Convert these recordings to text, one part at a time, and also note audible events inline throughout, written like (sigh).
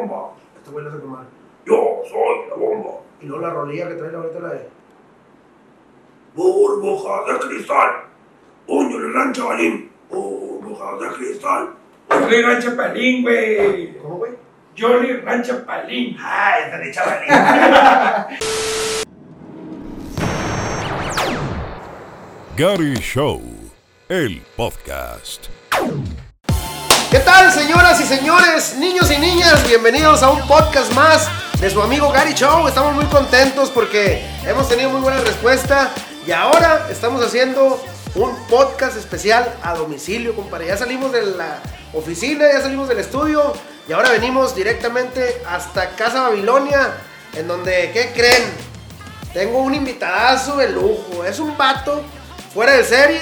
bomba. Este güey le hace como Yo soy la bomba. Y luego la rolilla que trae la ahorita la de. Burbujas de cristal. Puño en el gran chavalín. Burbujas de cristal. Jolly Rancho Palín, güey. ¿Cómo, güey? Jolly Rancho Palín. Ay, está de chavalín. Gary Show, el podcast. ¿Qué tal, señoras y señores, niños y niñas? Bienvenidos a un podcast más de su amigo Gary Show. Estamos muy contentos porque hemos tenido muy buena respuesta y ahora estamos haciendo un podcast especial a domicilio, compadre. Ya salimos de la oficina, ya salimos del estudio y ahora venimos directamente hasta Casa Babilonia, en donde, ¿qué creen? Tengo un invitadazo de lujo. Es un vato fuera de serie,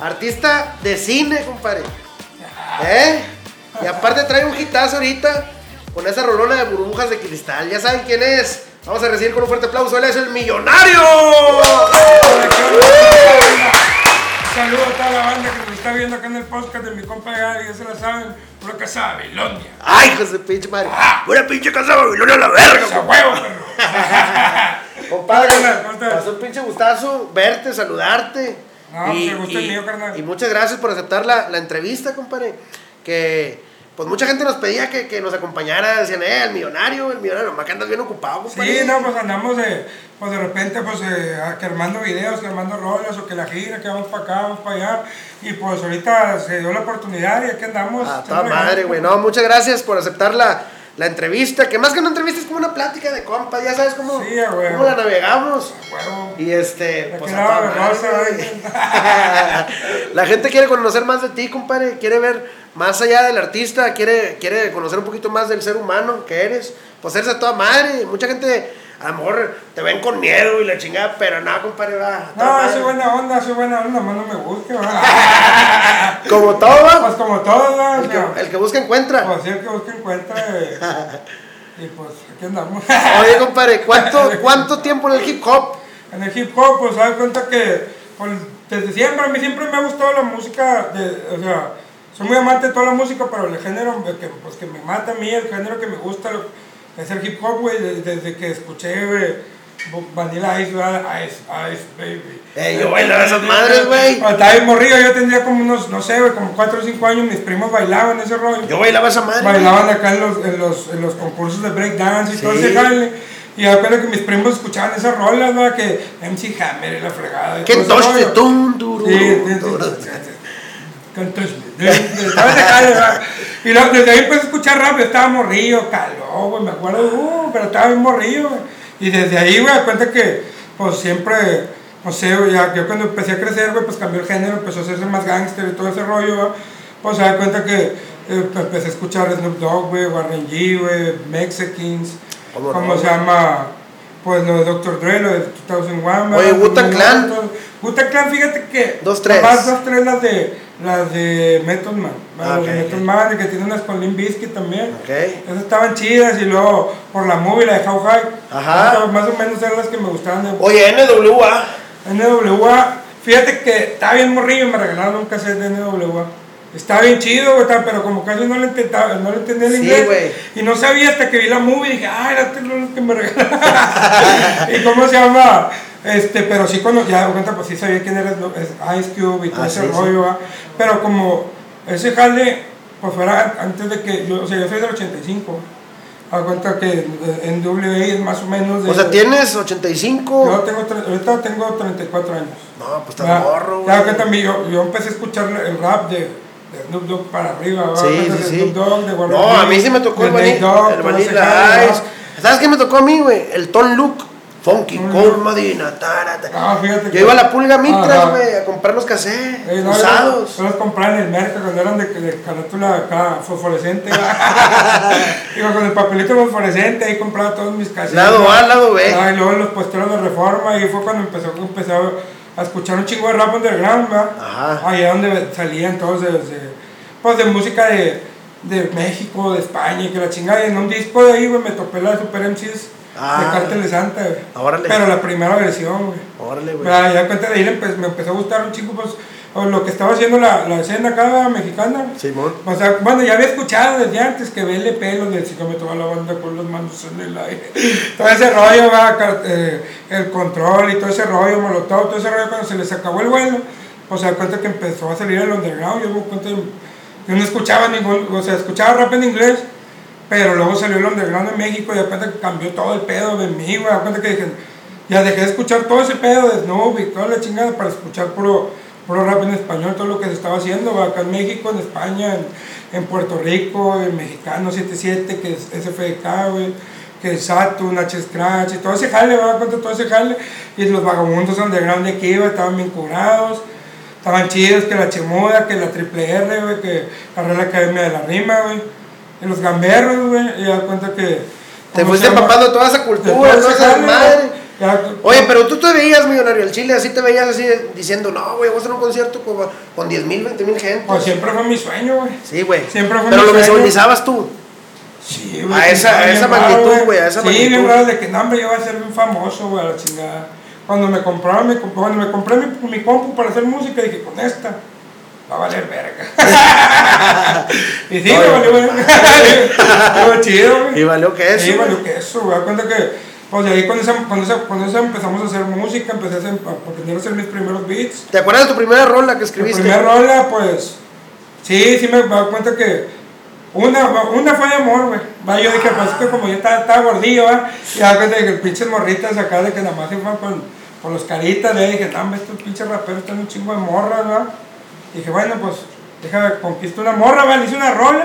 artista de cine, compadre. ¿Eh? Y aparte trae un hitazo ahorita con esa rolona de burbujas de cristal. Ya saben quién es. Vamos a recibir con un fuerte aplauso. Él es el millonario. Saludos a toda la banda que nos está viendo acá en el podcast de mi compa Gary, ya se la saben, por casa Babilonia. Ay, José pinche madre. Buena pinche casa de Babilonia a la verga, ¡Esa huevo, perro! (laughs) Compadre, ¿Cómo estás? Pasó un pinche gustazo verte, saludarte. No, pues, el gusto es mío, carnal. y muchas gracias por aceptar la, la entrevista, compadre. Que pues mucha gente nos pedía que, que nos acompañara. Decían, eh, el millonario, el millonario. Nomás que andas bien ocupado, compadre. Sí, no, pues andamos de, pues de repente, pues eh, que armando videos, que armando rolas, o que la gira, que vamos para acá, vamos para allá. Y pues ahorita se dio la oportunidad y aquí andamos. A toda madre, güey. No, muchas gracias por aceptar la, la entrevista. Que más que una entrevista es como una plática de compas. Ya sabes cómo, Sí, cómo la navegamos. Y este, La pues a toda madre. (laughs) La gente quiere conocer más de ti, compadre. Quiere ver más allá del artista. Quiere, quiere conocer un poquito más del ser humano que eres. Pues eres a toda madre. Mucha gente, a lo mejor, te ven con miedo y la chingada. Pero nada, compadre, va. No, soy buena onda, soy buena onda, más no me busque, ¿verdad? (laughs) Como todo, va. Pues como todos, ¿verdad? El que, el que busca encuentra. Pues sí, el que busque encuentra. eh, (laughs) y pues aquí andamos. Oye, compadre, ¿cuánto, (laughs) ¿cuánto tiempo en el hip hop? En el hip hop, pues, das cuenta que pues, desde siempre, a mí siempre me ha gustado la música, de, o sea, soy muy amante de toda la música, pero el género que, pues, que me mata a mí, el género que me gusta es el hip hop, güey, desde, que escuché, Vanilla Ice. Ice, Ice, baby. Eh, yo bailaba esas madres, güey. Estaba bien morrido, yo tendría como unos, no sé, güey, como 4 o 5 años, mis primos bailaban ese rollo. Yo bailaba esa madre. Bailaban acá en los, en los, en los concursos de breakdance y todo ese jale. Y acuerdo que mis primos escuchaban esas rolas, ¿no? Que MC Hammer y la fregada. y ¿Qué todo ese rollo. Tum, Sí, sí, ¿verdad? Y luego, desde ahí empecé a escuchar rap, yo estaba morrillo, caló, güey, me acuerdo, uh, pero estaba bien morrillo, güey. Y desde ahí, güey, cuenta que, pues siempre, no sé, güey, ya, yo cuando empecé a crecer, güey, pues cambió el género, empezó a hacerse más gángster y todo ese rollo, güey. Pues se da cuenta que eh, empecé a escuchar Snoop Dogg, güey, Warren G, güey, Mexicans, ¿Cómo ¿cómo, no, se llama? Pues lo de Dr. Dre, lo de 2001, Oye. Wu-Tang Clan. Wu-Tang Clan, fíjate que. Dos, tres. Más dos, tres las de, las de Method Man. Ah, las de ok, Method ok. Man, que tiene unas con Limp Bizkit también. Ok. Esas estaban chidas y luego por la movie, la de How High. Ajá. Más o menos eran las que me gustaban de Oye, NWA. NWA. Fíjate que estaba bien morrillo y me regalaron un cassette de NWA. Estaba bien chido, güey, pero como casi no le, intentaba, no le entendía el Sí, inglés. Y no sabía hasta que vi la movie y dije, ay, era lo que me regalaron. (laughs) (laughs) ¿Y cómo se llama? Este, pero sí, cuando ya cuenta, pues sí sabía quién era Ice Cube y todo Ah, ese sí, sí. rollo, ¿va? Pero como ese jale, pues fuera antes de que yo, o sea, yo soy del 85. A cuenta que en WA es más o menos de. O sea, tienes 85. Yo tengo, ahorita tengo 34 años. No, pues estás Ya, morro, güey. que también yo, yo empecé a escuchar el rap de, de Snoop Dogg para arriba, ¿va? Sí, sí, sí. Snoop Dogg, de Warren No, a mí sí me tocó el, vanilla, Ice. ¿Sabes qué me tocó a mí, güey? El Ton Look. Funky. Cold Medina. tarata. Ah, fíjate Yo iba a la pulga Mitras, güey, a comprar los cassettes Eh, usados. Yo los compraba en el mercado cuando eran de, de carátula acá fosforescente. (laughs) Iba con el papelito fosforescente, ahí compraba todos mis cassettes. Lado. A, lado B. Ah, y luego los puesteros de reforma, y fue cuando empezó, empezó a escuchar un chingo de rap underground, ¿va? Ajá. Allá donde salían todos de, de- pues de música de, de México, de España, y que la chingada. Y en un disco de ahí, güey, me topé la Super MCs Ah. de Cártel de Santa, güey. Pero la primera versión, güey. Órale, güey. Ya, cuenta de ahí empe- me empezó a gustar un chico, pues o lo que estaba haciendo la, la escena acá mexicana. Simón. O sea, bueno, ya había escuchado desde antes que vele pelo del psicómetro a la banda con las manos en el aire. (laughs) Todo ese rollo, va, eh, el control y todo ese rollo, molotov, todo ese rollo cuando se les acabó el vuelo, pues se da cuenta que empezó a salir el underground. Yo me cuenta que no escuchaba ningún, o sea, escuchaba rap en inglés, pero luego salió el underground en México y de que cambió todo el pedo de mí, güey. Cuenta que dije, ya dejé de escuchar todo ese pedo de Snoop y toda la chingada para escuchar puro, puro rap en español, todo lo que se estaba haciendo, acá en México, en España, en, en Puerto Rico, en Mexicano 77, que es SFDK, güey, que Saturn, H Scratch y todo ese jale, va cuenta todo ese jale. Y los vagabundos underground de aquí, estaban bien curados. Estaban chidos, que la Chemuda, que la Triple R, que la Real Academia de la Rima, güey. Y los gamberros, güey, y da cuenta que... Te ¿cómo fuiste empapando toda esa cultura, toda esa madre. güey. Ya- Oye, pero tú te veías millonario al Chile, así te veías así diciendo, no, güey, voy a hacer un concierto con, con 10 mil, 20 mil gente. Pues siempre fue mi sueño, güey. Sí, güey. Siempre fue Pero mi lo sueño. visualizabas tú. Sí, A que esa- a esa magnitud, güey, a esa sí, magnitud. bien bravo de que, no, hombre, yo voy a ser bien famoso, güey, a la chingada. Cuando me compraron, mi, comp- cuando me compré mi, mi compu para hacer música, dije, con esta, va a valer verga. (laughs) y sí, me valió verga. Chido, güey. Y valió que eso. Sí, valió que eso, güey. Cuenta que, pues de ahí con esa, con esa empezamos a hacer música, empecé a, hacer, a hacer mis primeros beats. ¿Te acuerdas de tu primera rola que escribiste? primera rola, pues, sí, sí me doy cuenta que una, una fue de amor, güey. Va, yo dije, pues es que como yo estaba, estaba gordillo, ¿va? Y cuenta de que pinches morritas acá de que nada más se iban con, con los caritas, le dije, hombre, estos pinches raperos están un chingo de morras, ¿va? Dije, bueno, pues, déjame conquisto una morra, ¿va? Le hice una rola.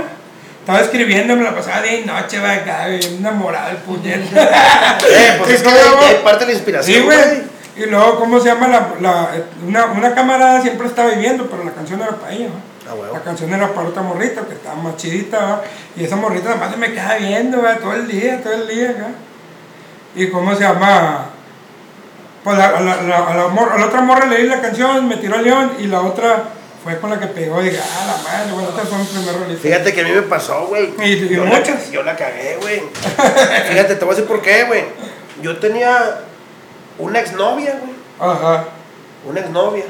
Estaba escribiendo, me la pasaba día y noche, va, acá, enamorado del puñeta. (laughs) Eh, pues ¿Qué es que (laughs) hay parte de la inspiración, Sí, güey. Y luego, ¿cómo se llama? La, la, una, una camarada siempre estaba viviendo, pero la canción era para ella, ¿va? Ah. La canción era para otra morrita, que estaba más chidita, ¿va? Y esa morrita nada más se me queda viendo, ¿va? Todo el día, todo el día, acá. Y ¿cómo se llama? Pues la- a la, la- la otra morra le di la canción, me tiró al león, y la otra fue con la que pegó, y dije, ah, la madre, bueno, esta fue mi primer rolita. Fíjate que a mí me pasó, güey. Y- Yo la, muchas. yo la cagué, güey. (laughs) Fíjate, te voy a decir por qué, güey. Yo tenía una exnovia, güey. Ajá. Una exnovia.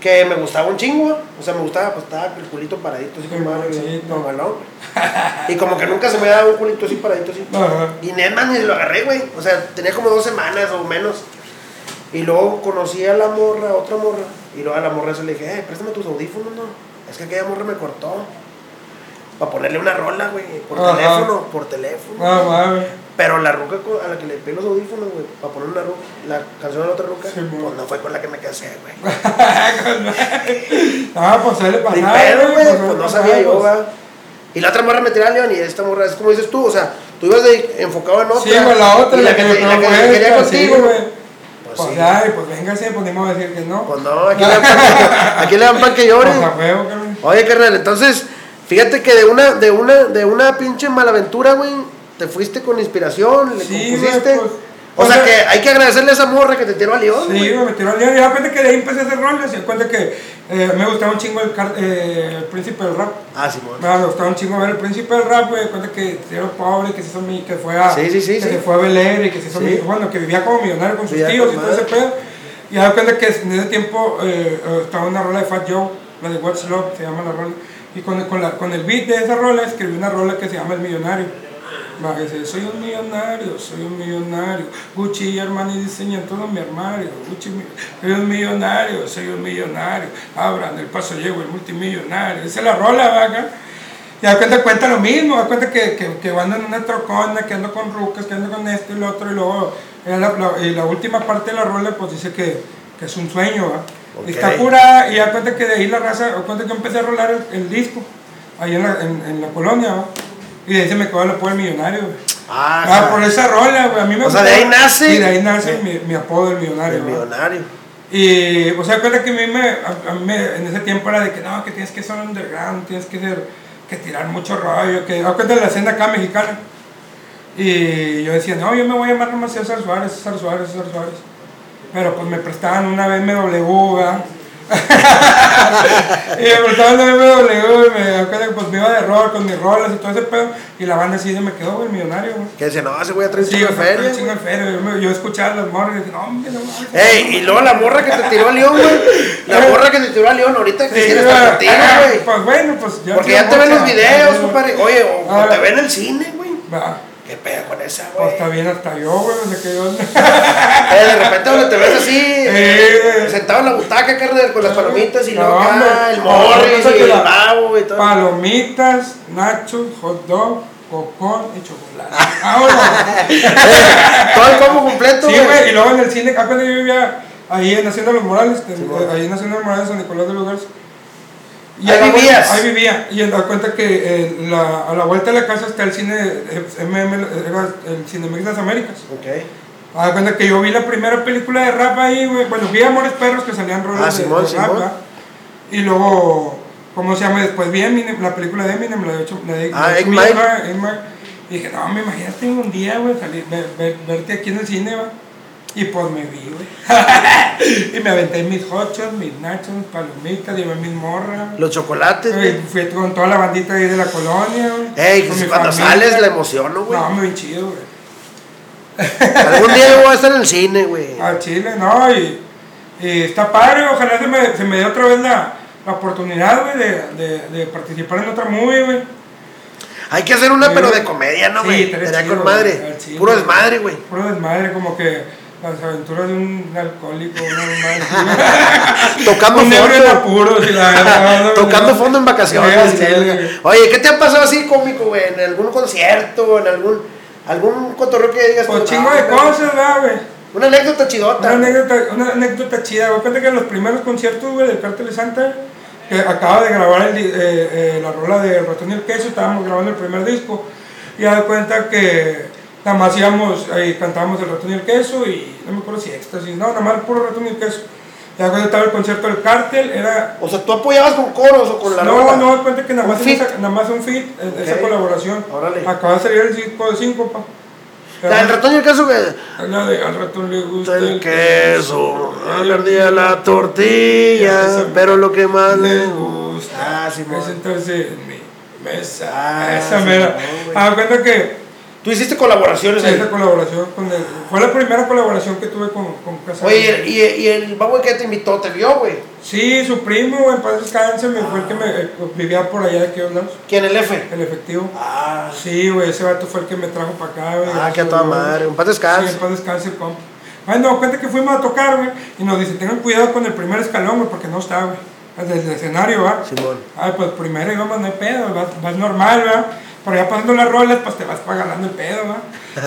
Que me gustaba un chingo, o sea, me gustaba, pues estaba el culito paradito, así como normalón. Y como que nunca se me daba un culito así paradito, así. Ajá. Y más ni lo agarré, güey. O sea, tenía como dos semanas o menos. Y luego conocí a la morra, a otra morra. Y luego a la morra se le dije, eh, préstame tus audífonos, no. Es que aquella morra me cortó. Para ponerle una rola, güey. Por Ajá. teléfono, por teléfono. Ah, mames. Pero la ruca a la que le pedí los audífonos, güey, para poner una ruca, la canción de la otra ruca, Sí, pues no fue con la que me casé, güey. (laughs) Ah, pues suele pasar. Ni pedo, güey, suele pues no sabía yo, pues. va. Y la otra morra me tiraba a León y esta morra es como dices tú, o sea, tú ibas de, enfocado en otra. Sí, güey, la otra, y la que me te- la que quería contigo, sí, güey. güey. Pues Pues sí. ay, pues véngase, pues ni modo decir que no. Pues no, aquí (laughs) le dan pan que, aquí le dan pan que llore. Pues carnal. Oye, carnal, entonces, fíjate que de una, de una, de una pinche malaventura, güey, te fuiste con inspiración, le Sí, compusiste. pues, o sea o sea- que hay que agradecerle a esa morra que te tiró a León, Sí, güey. güey, me tiró al día y da cuenta que de ahí empecé a hacer rolas y da cuenta que eh, me gustaba un chingo el, car- eh, el príncipe del rap. Ah, Simón. Me gustaba un chingo ver el príncipe del rap, güey, cuenta que era pobre, que se hizo mi, que fue a, Sí, sí, sí, que sí. se fue a y que se hizo Sí. mi- bueno, que vivía como millonario con sus Vivía tíos con y todo ese pedo. Y da cuenta que en ese tiempo eh, eh, estaba una rola de Fat Joe, la de What's Love, se llama la rola. Y con, con, la, con el beat de esa rola escribí una rola que se llama El Millonario. Va, soy un millonario, soy un millonario. Gucci y Armani diseñan todo mi armario. Gucci, soy un millonario, soy un millonario. Abran el paso, llego el multimillonario. Esa es la rola, va acá. Y da cuenta, cuenta lo mismo, da cuenta que, que, que ando en una trocona, que ando con rucas, que ando con esto y lo otro, y luego la, la- y la última parte de la rola pues dice que, que es un sueño, ¿va? Ok. Y está curada, y da cuenta que de ahí la raza, da cuenta que empecé a rolar el, el disco, ahí en la, en, en la colonia, ¿va? Y de ahí se me quedó el apodo del millonario, güey. Ah, Ah, por esa rola, güey, a mí me O sea, de ahí nace- Sí, de ahí nace mi, mi apodo del millonario, el millonario. Y, o sea, cuenta que a mí, me, a, a mí me- en ese tiempo era de que no, que tienes que ser underground, tienes que ser, que tirar mucho rollo, que da cuenta de la escena acá mexicana. Y yo decía, no, yo me voy a llamar nomás César Suárez, César Suárez, César Suárez. Pero pues me prestaban una BMW. Y me prestaban el BMW, güey, me acuerdo que pues me iba de rol con mis rolas y todo ese pedo. Y la banda así se me quedó, güey, millonario, güey. Que dice, no, ese güey a traer un Sí, chingo de feria. chingo de feria, Yo, yo escuchaba las morras y dije, no, hombre, no. Ey, y luego la morra que te tiró a León, güey. La morra que te tiró a León, ahorita quisiera güey, estar contigo, güey. Pues bueno, pues ya. Porque ya te ven los videos, compadre. Oye, o, te ven en el cine, güey. ¿Qué pedo con esa, Pues güey? está bien hasta yo, güey, no sé qué yo. (laughs) Eh, de repente donde te ves así, Eh. sentado en la butaca, carnal, con las palomitas y No, luego acá, el morris y el babo y todo. Palomitas, nachos, hot dog, cocón y chocolate. (laughs) Vámonos. Todo el combo completo, Sí, güey, y luego en el cine, acá cuando yo vivía ahí en Hacienda Los Morales, en- ahí en Hacienda Los Morales, San Nicolás de los Garza. Y Ahí vivías. vuelta- Ahí vivía. Y da cuenta que eh, la- a la vuelta de la casa está el cine MM, el Cinemex Las Américas. Ok. A da cuenta que yo vi la primera película de rap ahí, güey. Bueno, vi Amores Perros que salían rolas Ah, de, Simón, de rap, Simón. ¿verdad? Y luego, ¿cómo se llama? Después vi Eminem, la película de Eminem, la de hecho, la de Ah, Mile. Y dije, no, me imagínate un día, güey, salir, ver- ver- verte aquí en el cine, va. Y pues me vi, güey. y me aventé mis hochos, mis nachos, mis palomitas, llevé mis morras. Los chocolates, Güey. Fui con toda la bandita ahí de la colonia, güey. Ey, mi cuando familia. sales la emociono, güey. No, me vi chido, güey. (laughs) Algún día yo voy a estar en el cine, güey. A Chile, no, y, y está padre, ojalá se me, se me dé otra vez la, la oportunidad, güey, de, de, de participar en otra movie, güey. Hay que hacer una, Sí, pero de comedia, ¿no, Sí, güey? Sería chido, con madre. Puro desmadre, güey. Puro desmadre, como que las aventuras de un alcohólico, una mamá (laughs) Tocando un fondo. apuros y la. (laughs) Tocando fondo en vacaciones. Sí. Oye, ¿qué te ha pasado así cómico, güey? ¿En algún concierto? ¿En algún, algún cotorreo que digas? Pues chingo "Ah, de güey"? cosas, ¿verdad, güey. Una anécdota Una chidota. anécdota, una anécdota chida. Cuenta que en los primeros conciertos, güey, del Cártel de Santa, que acaba de grabar el eh, eh, la rola de Ratón y el Queso, estábamos grabando el primer disco, y da cuenta que nada más íbamos, ahí cantábamos El Ratón y el Queso, y no me acuerdo si éxtasis, no, nada más puro Ratón y el Queso. Y da cuenta estaba el concierto del Cártel, era... O sea, ¿tú apoyabas con coros o con la no, no, cuenta que nada ¿Un más, esa- nada más un fit, esa Ok. colaboración. Órale. Acaba de salir el disco de Síncopa. La del ratón y el queso, güey. La de Al Ratón le gusta El queso, a la tortilla, Esa- pero lo que más le gusta Ah, sí, es sentarse en mi mesa. Ah, esa sí, mera. no. Ah, cuenta que Tú hiciste colaboraciones ahí. esa colaboración con el, fue la primera colaboración que tuve con, con Casa. Oye, y, y el babo que te invitó, ¿te vio, güey? Sí, su primo, güey, en paz descanse, me fue el que me eh, vivía por allá de aquellos lados, ¿Quién, el F? el efectivo. Ah, Sí, güey, ese vato fue el que me trajo para acá, güey. ah, que a toda madre. Un paz Sí, descanse. en paz descanse compa. Bueno, cuenta que fuimos a tocar, güey, y nos dice, tengan cuidado con el primer escalón, güey, porque no está, güey. Desde el escenario, ¿va? Simón. Ay, pues primero íbamos, no hay pedo, vas, vas normal, ¿verdad? Pero ya pasando las rolas, pues te vas pagando el pedo, ¿verdad?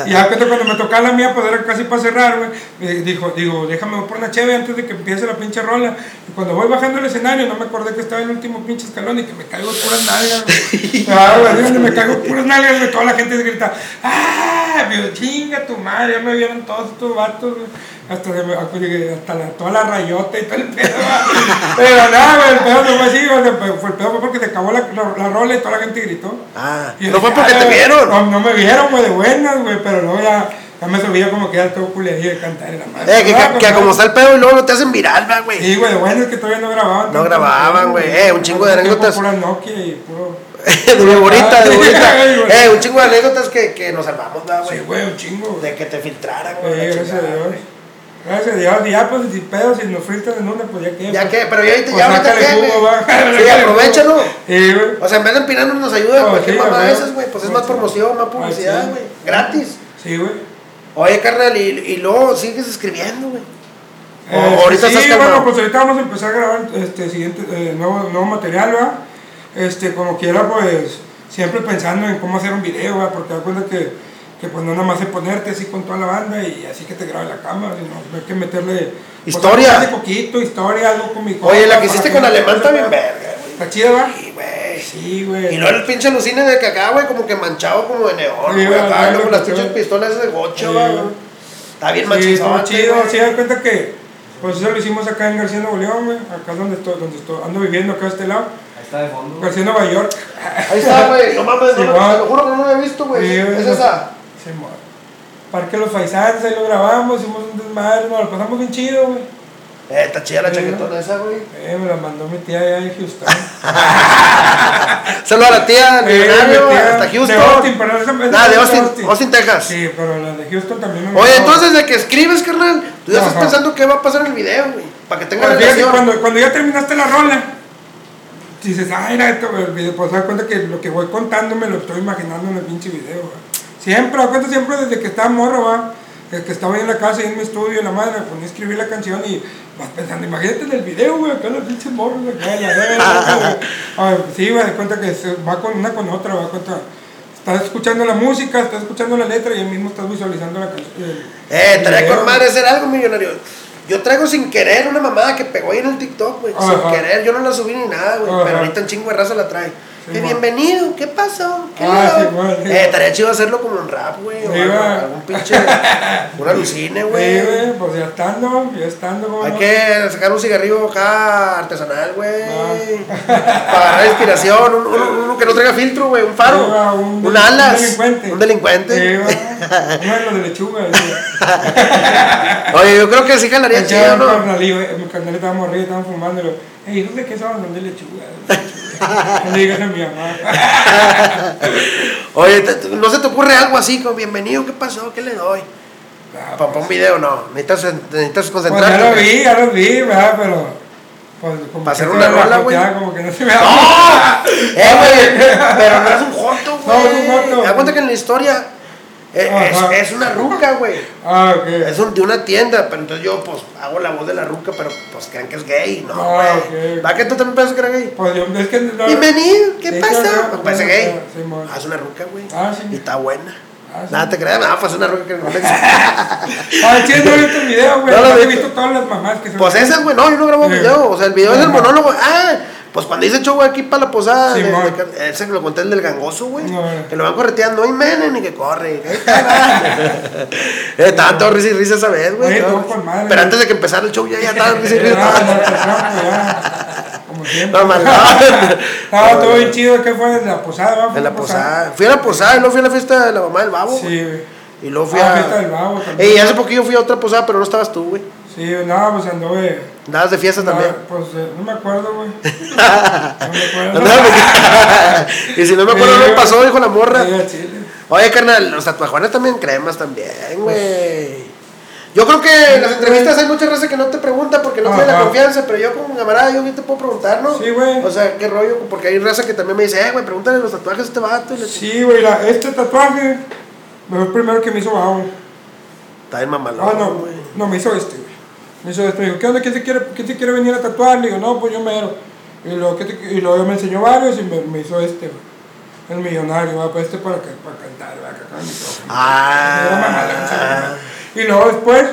Y ya cuando me tocaba la mía, pues era casi para cerrar, güey. eh, Dijo, digo, déjame por una cheve antes de que empiece la pinche rola. Y cuando voy bajando el escenario, no me acordé que estaba en el último pinche escalón y que me caigo puras nalgas, güey. (laughs) Ah, güey, me caigo puras nalgas, güey. Toda la gente grita, ¡ah! Digo, chinga tu madre, ya me vieron todos estos vatos, güey. Hasta, de- hasta la, toda la rayota y todo el pedo. Pero nada, güey, el pedo no fue así, güey. Fue el pedo fue porque se acabó la, la, la rola y toda la gente gritó. Ah, Y no fue porque "Ah, te vieron. No, no me vieron, güey, de buenas, güey, pero luego ya, ya me subía como que ya todo culería de cantar y la madre. Eh, que, Ah, que, que pues, como no. está el pedo y luego no te hacen viral, güey. Sí, güey, de buenas que todavía no grababan. No grababan, güey. Eh, un chingo de anécdotas. Pura Nokia y puro. (laughs) de bonita, de bonita. güey, (laughs) güey. Eh, un chingo de anécdotas que, que nos salvamos, va, Sí, güey. güey, un chingo. güey. De que te filtraran, Sí, güey. la gracias a chingada, Dios. Gracias a Dios. Ya, pues, sin pedos, si nos filtran en una, pues ya que. Ya que, pero ya ahorita, Pues ya ahorita qué, jugo. (laughs) Sí, aprovechalo. Sí, güey. O sea, en vez de empinarnos nos ayuda No, cualquier sí, mamá de esas, güey. Pues es más promoción, más publicidad, sí. güey. Gratis. Sí, güey. Oye, carnal, y, y luego sigues escribiendo, güey. O Eh, ahorita sí, estás bueno, pues ahorita vamos a empezar a grabar este siguiente eh, nuevo, nuevo material, ¿verdad? Este, como quiera, pues siempre pensando en cómo hacer un video, ¿verdad? Porque da cuenta que, que pues no nada más es ponerte así con toda la banda y así que te grabe la cámara, sino hay que meterle pues, Historia. de poquito, historia, algo con mi Oye, la que hiciste con Alemán se está bien vea. verga, güey. Está chida, ¿va? Sí, güey. Sí, güey. Y luego el pinche alucine de que acá, güey, como que manchado como de neón, Sí, güey. Acá, lo las pinches pistolas de gocho, Sí, güey. güey. Está bien Sí, machizón. estuvo chido, sí, da cuenta que pues eso lo hicimos acá en García Nuevo León, güey, acá donde estoy, donde estoy, ando viviendo acá a este lado, Ahí está de fondo. García Nueva York. Ahí está, güey. No mames, Sí, no, te lo juro que no lo he visto, güey. Sí, es esa. Sí, Parque Los Faisanes, ahí lo grabamos, hicimos un desmadre, nos lo pasamos bien chido, güey. Eh, está chida la chaquetona esa, güey. Eh, me la mandó mi tía allá en Houston. (laughs) Saludos a la tía, Eh, millonario, mi tía hasta Houston. De Austin, pero Ah, de es Austin, Austin, Texas. Sí, pero la de Houston también me Oye, entonces de que escribes, carnal, tú ya estás pensando qué va a pasar en el video, güey. Para que tenga Pues fíjate, relación. cuando, cuando ya terminaste la rola, dices, ay, era esto, el video, pues das cuenta que lo que voy contando me lo estoy imaginando en el pinche video, ¿va? Siempre, cuenta siempre desde que estaba morro, va. Que, que estaba ahí en la casa y en mi estudio, la madre, me ponía a escribir la canción y vas pensando, imagínate en el video, güey, acá los pinches morros, acá, la verga, güey. (laughs) Sí, me das cuenta que se va con una con otra, va cuenta. Estás escuchando la música, estás escuchando la letra y ahí mismo estás visualizando la canción. Eh, estaría con madre hacer algo, millonario. Yo traigo sin querer una mamada que pegó ahí en el TikTok, güey. Sin querer, yo no la subí ni nada, güey. Pero ahorita en chingo de raza la trae. Que bienvenido, ¿qué pasó? ¿Qué Ah, sí, doy? man, sí, Eh, estaría chido hacerlo como en rap, güey. O Sí, algo- man. algún pinche. (laughs) un alucine, Sí, güey. güey, pues ya estando, ya estando. ¿cómo Hay no? que sacar un cigarrillo acá artesanal, güey. Ah. (laughs) Para agarrar inspiración. Un- Uno, uno que no traiga filtro, güey. Un faro. Va, un un, alas. un delincuente. Un delincuente. (laughs) Uno de lechuga. Oye, yo creo que sí jalaría chido, un ¿no? mi carnal estaba morrido, estaban fumando. Ey, ¿hijos de qué son? Son de lechuga. de lechuga". No le digas a mi mamá. (laughs) Oye, ¿no se te ocurre algo así como bienvenido? ¿Qué pasó? ¿Qué le doy? Ah, Para un video, no. Necesitas, necesitas Pues ya concentrarte. lo vi, ya lo vi, ¿verdad? Pero. Pues, como Para hacer una rola, güey. Como que no se me da. ¡Oh! (laughs) Eh, güey, pero no es un joto, güey. (laughs) No, es un joto. Te das cuenta que en la historia. Es, es una ruca, güey. Ah, ok. Es un- de una tienda, pero entonces yo pues hago la voz de la ruca, pero pues creen que es gay, ¿no, Ah, güey? ok. ¿Va que tú también piensas que era gay? Pues yo, es que. no- Bienvenido, ¿qué pasa? claro, Pues parece gay. sí. Ah, es una ruca, güey. Ah, sí. Y está buena. Ah, sí. Nada, te creas, no, pues es una ruca que no (laughs) Ah, sí, no he visto el video, güey. No lo No, he visto. todas las mamás que son. Pues esas, güey, no, yo no grabo video. O sea, el video es el monólogo. Ah, pues cuando dice show aquí para la posada, de- de- ese que lo conté el del gangoso, güey. No, eh. Que lo van correteando, no hay mene ni que corre. Va. (laughs) Eh, Estaban todos risa y risa esa vez, güey. Todo con madre, Pero antes de que empezara el show ya, ya estaban risa y Ah, risa. (laughs) no, pues, no, ya. Como siempre. No. Ah, (laughs) todo bien chido. ¿Qué fue? ¿De la posada? ¿va? ¿Fue En la posada. Fui a la posada y luego fui a la fiesta de la mamá del babo. Sí, güey. Y luego fui Ah, a. fiesta del babo también. Y hace poquillo fui a otra posada, pero no estabas tú, güey. Sí, no, pues anduve. Andabas de fiesta también. Ah, pues eh, no me acuerdo, güey. (laughs) No me acuerdo. (laughs) Y si no me acuerdo, no me pasó, dijo la morra. Oye, carnal, los tatuajones también cremas también, güey. Yo creo que en las entrevistas hay mucha raza que no te pregunta porque no tiene la confianza, pero yo como camarada, yo bien te puedo preguntar, ¿no? Sí, güey. O sea, qué rollo, porque hay raza que también me dice, eh, güey, pregúntale los tatuajes a este vato. Y le Sí, güey, este tatuaje fue el primero que me hizo babo. Está bien mamalón, Ah, no, güey. no, me hizo este. Me hizo. Me dijo, ¿qué onda? ¿Quién se quiere, quién se quiere venir a tatuar? Le digo, no, pues yo mero. Y luego, ¿qué te- y luego me enseñó varios y me, me hizo este. El millonario, va, pues este para, que- para cantar, va, acá Ah. Y luego después,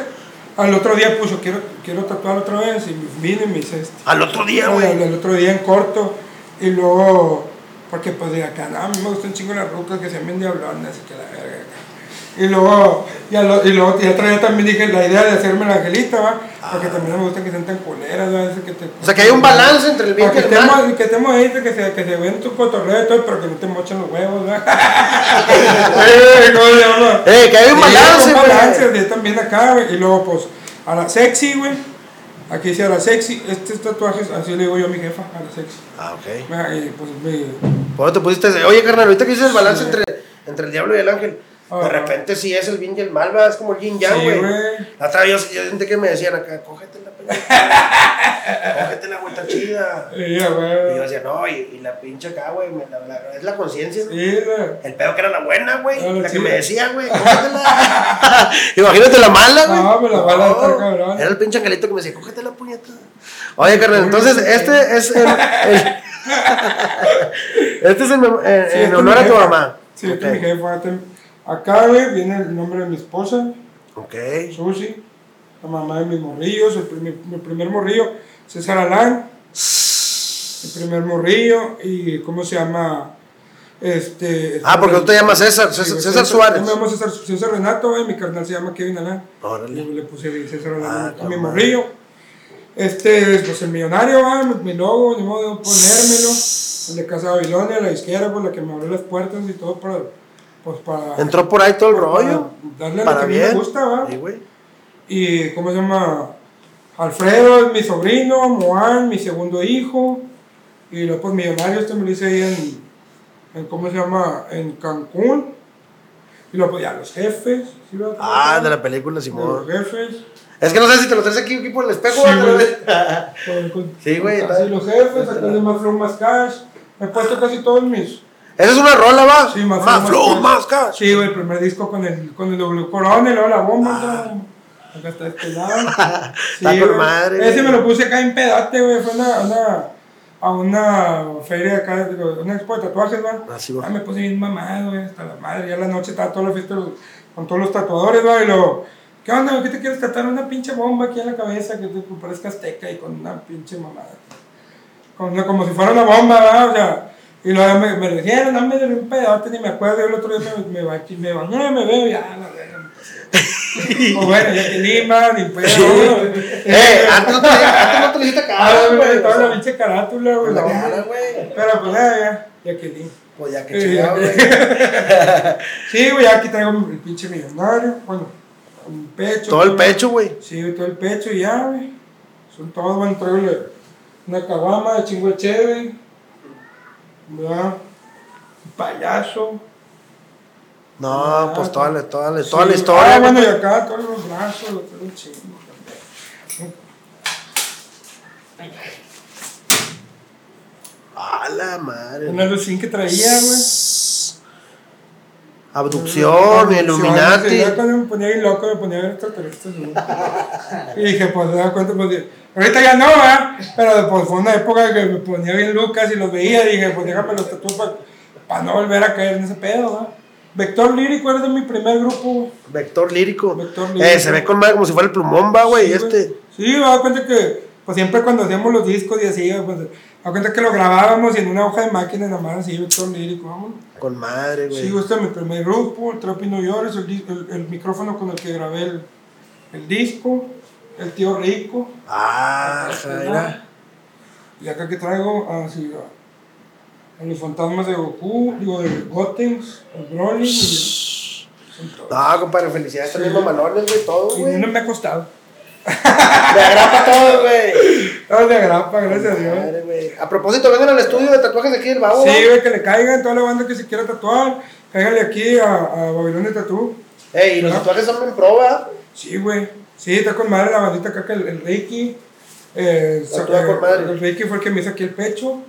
al otro día puso, quiero, quiero tatuar otra vez. Y vine y me hice este. Al otro día, Al, güey. al otro día en corto. Y luego, porque pues de acá, no, a mí me gustan chingo las rucas que se ven diablonas y que la verga. Y luego, y, al o- y luego, y otro día también dije la idea de hacerme la angelita, ¿va? Porque también me gusta que sean tan culeras, que te, Ah. O sea, que hay un balance entre el bien y el mal. estemos, que estemos ahí, que se, que se ven tu cotorreo y todo, pero que no te mochen los huevos, ¿va? (laughs) Eh. Eh, que hay un Sí, balance, un güey. balance, yo también acá, güey. Y luego, pues, a la sexy, güey. Aquí dice a la sexy. Estos tatuajes, así le digo yo a mi jefa, a la sexy. Ah, ok. Ah, pues, me, ¿Por qué te pusiste? Oye, carnal, ahorita que dices el balance entre, entre el diablo y el ángel. De Ajá. repente sí es el bien y el mal, va, es como el yin yang, Sí, güey. La otra vez yo, yo sentí que me decían acá, cógetela, pendejo. (laughs) cógetela, güey, está chida. Sí, Y yo decía, no, y, y la pinche acá, güey, la- la- es la conciencia. ¿no? Sí. El pedo que era la buena, güey. Ah, la sí. que me decía, güey, (laughs) cógetela. (laughs) Imagínate la mala, güey. No, pues la mala está cabrón. Era el pinche angelito que me decía, cógetela, puñeta. Oye, carnal, entonces este es el. el- este es el, mem- en, Sí, en este es honor a tu mamá. Sí, este Ok. es mi jefa. Acá, güey, viene el nombre de mi esposa, Ok. Susi. La mamá de mis morrillos, el primer, mi primer morrillo, César Alán. El primer morrillo y, ¿cómo se llama? Este. Ah, porque tú te llamas César, César, Suárez. Yo me llamo César, César Renato, güey, mi carnal se llama Kevin Alán. Órale. Yo le puse César Alán Ah, a mi morrillo. Este, pues el millonario, va, mi, logo, ni modo de ponérmelo. El de Casa Babilonia, la izquierda, pues la que me abrió las puertas y todo para. Pues para. Entró por ahí todo el para rollo. Darle a lo Para que bien. me gusta, va. Sí, güey. Y, ¿cómo se llama? Alfredo es mi sobrino, Moan, mi segundo hijo. Y luego, pues, millonario, este me lo hice ahí en, en, ¿cómo se llama? En Cancún. Y luego, pues, ya los jefes. ¿sí lo Ah, de la película, Los Simón. jefes. Es que no sé si te lo traes aquí, aquí por el espejo, Sí, ¿verdad? güey. (laughs) Sí, güey, Casi los jefes, acá de más flow, más cash. Me he puesto casi todos mis. Esa es una rola, va. Sí, más, más flow, más cash. Sí, güey, el primer disco con el, con el W Corona y luego la bomba. ¿no? Acá está este lado. (laughs) Sí, Está güey. madre, Ese me lo puse acá en pedate, güey. Fue una, una, a una feria acá, una expo de tatuajes, ¿va? Ah, sí, güey. Ah, me puse bien mamado, güey, hasta la madre. Ya la noche estaba toda la fiesta con todos los tatuadores, ¿va? Y luego, ¿qué onda, güey? ¿Qué te quieres tatuar? Una pinche bomba aquí en la cabeza que te parezca azteca y con una pinche mamada. Con como si fuera una bomba, ¿va? O sea, y luego me, me dijeron, no me dieron un pedote, ni me acuerdo. El otro día me, me, bañé, me bañé, me veo, ya, la verga. Pues bueno, ya que Lima, ni pedo. Eh, antes no te, antes no te hiciste Ah, acá, güey, toda la pinche carátula, güey. La cara, güey. Pero pues ya, ya, ya que Lima. Pues ya que chingado, güey. (laughs) Sí, güey, aquí traigo el pinche millonario. Bueno, un pecho. Todo el pecho, güey. Sí, todo el pecho y ya, güey. Son todos, bueno, traigo una caguama de chingo de cheve. ¿Verdad? Payaso. No, pues toda la, toda la, toda Sí, la historia. Ah, bueno, y acá todos los brazos, lo traigo un chingo también. A la madre. Una lucín que traía, güey. Abducción, Sí, Illuminati. Ya cuando me ponía bien loco, me ponía a ver extraterrestres, güey. (laughs) Y dije, pues, te das cuenta, pues, ahorita ya no, ¿verdad? Pero pues fue una época que me ponía bien Lucas y los veía, dije, pues déjame los tatúos para no volver a caer en ese pedo, ¿verdad? Vector Lírico era de mi primer grupo. Vector lírico. Vector Eh, lírico. se ve con madre como si fuera el plumón, va, güey. Sí, este. Sí, me da cuenta que, pues siempre cuando hacíamos los discos y así, pues, da cuenta que lo grabábamos y en una hoja de máquina nada más así, Vector Lírico, vámonos. Con madre, güey. Sí, este es mi primer grupo, el Trapi New York, es el, el, el micrófono con el que grabé el, el disco, el tío Rico. Ah, mira. Y acá que traigo, ah, sí, a, a los fantasmas de Goku, digo, de Gotenks, el Broly, y. No, compadre, felicidades también, mamalones, güey, todo, Y güey. no me ha costado. (laughs) Me agrapa todo, güey. Todos de grapa, gracias a Dios. A propósito, vengan al estudio de tatuajes de aquí del Babo. Sí, güey, que le caigan toda la banda que se quiera tatuar. Cáiganle aquí a, a Babilonia Tatú. Ey, y los tatuajes son en prueba. Sí, güey. Sí, está con madre la bandita acá, que el, el Reiki. Eh, con madre. el Reiki fue el que me hizo aquí el pecho.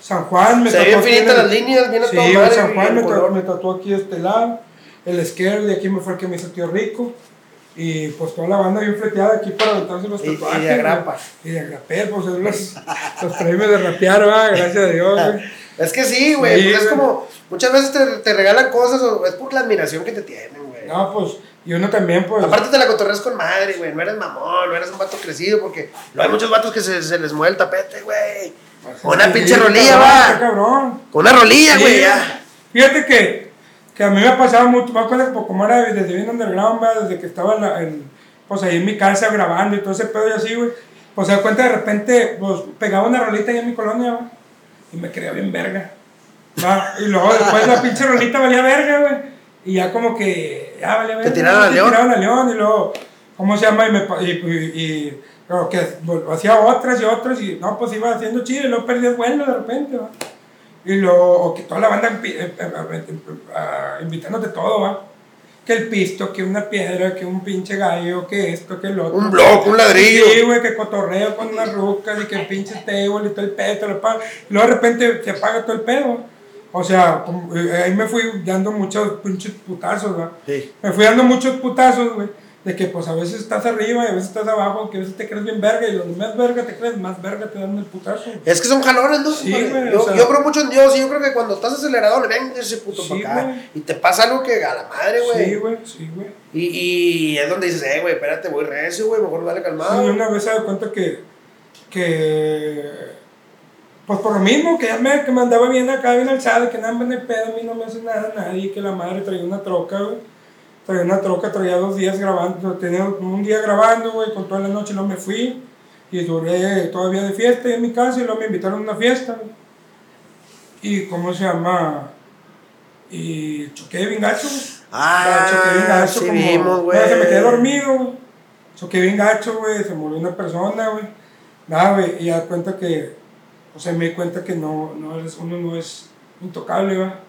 San Juan me Se tatuó infinita en el- las líneas, viene Sí, todo madre. San Juan me, el ta- color. me tatuó aquí este lado. El Esquer de aquí me fue el que me hizo tío Rico. Y pues toda la banda bien fleteada aquí para aventarse los Y- y tatuajes. de agrapa. güey. Y de agrapé, pues es los, los premios de rapear, ¿va? gracias a Dios, güey. (laughs) Es que sí, güey. Sí, pues es como. Muchas veces te, te regalan cosas o es por la admiración que te tienen, güey. No, pues, y uno también, pues. Aparte te la cotorreas con madre, güey. No eres mamón, no eres un vato crecido porque no hay muchos vatos que se, se les mueve el tapete, güey. pues, Con una pinche rolilla, va. cabrón. Con una rolilla, Sí, güey, ya. Fíjate que, que a mí me ha pasado mucho, me acuerdo que como era desde bien underground, ¿verdad? desde que estaba en, la- en, pues ahí en mi casa grabando y todo ese pedo y así, güey. Pues se da cuenta de repente, pues pegaba una rolita ahí en mi colonia, y me creía bien verga. Y luego después la pinche rolita valía verga, güey. Y ya como que, ya valía verga. tiraron al te león. tiraron al león y luego, ¿cómo se llama? Y, me, y, y, y- pero que bueno, hacía otras y otras y no, pues iba haciendo chido y luego perdía el vuelo de repente. Y lo, o que toda la banda eh, eh, eh, ah, invitándote todo, ¿va? Que el pisto, que una piedra, que un pinche gallo, que esto, que el otro. Un bloque, un ladrillo. Sí, güey, que cotorreo con unas rucas y que pinche table y todo el pedo, te lo paga. Y luego de repente se apaga todo el pedo. O sea, eh, ahí me fui dando muchos pinches putazos, ¿va? Sí. Me fui dando muchos putazos, güey. De que pues a veces estás arriba y a veces estás abajo, que a veces te crees bien verga y donde más verga te crees, más verga te dan el putazo. Es que son jalones, ¿no? Sí, güey, yo, o sea- yo creo mucho en Dios y yo creo que cuando estás acelerado le venga ese puto Sí, para acá. güey. Y te pasa algo que a la madre, güey. Sí, güey, sí, güey. y, y es donde dices, eh, güey, espérate, voy recio, güey, mejor dale calmado. Sí, una vez se da cuenta que, que, pues por lo mismo, que ya me, que me andaba bien acá, bien alzado, que nada de pedo, a mí no me hace nada nadie, que la madre traía una troca, güey. Traía una troca, traía dos días grabando, tenía un día grabando, güey, con toda la noche, no me fui. Y duré todavía de fiesta en mi casa y luego me invitaron a una fiesta, güey. Y, ¿cómo se llama? Y choqué bien gacho, güey. Ah, choqué bien gacho, sí como- vimos, güey. Se me quedé dormido, güey. Choqué bien gacho, güey, se murió una persona, güey. Nada, güey, y da cuenta que, o sea, me di cuenta que no, no eres, uno no es intocable, ¿va?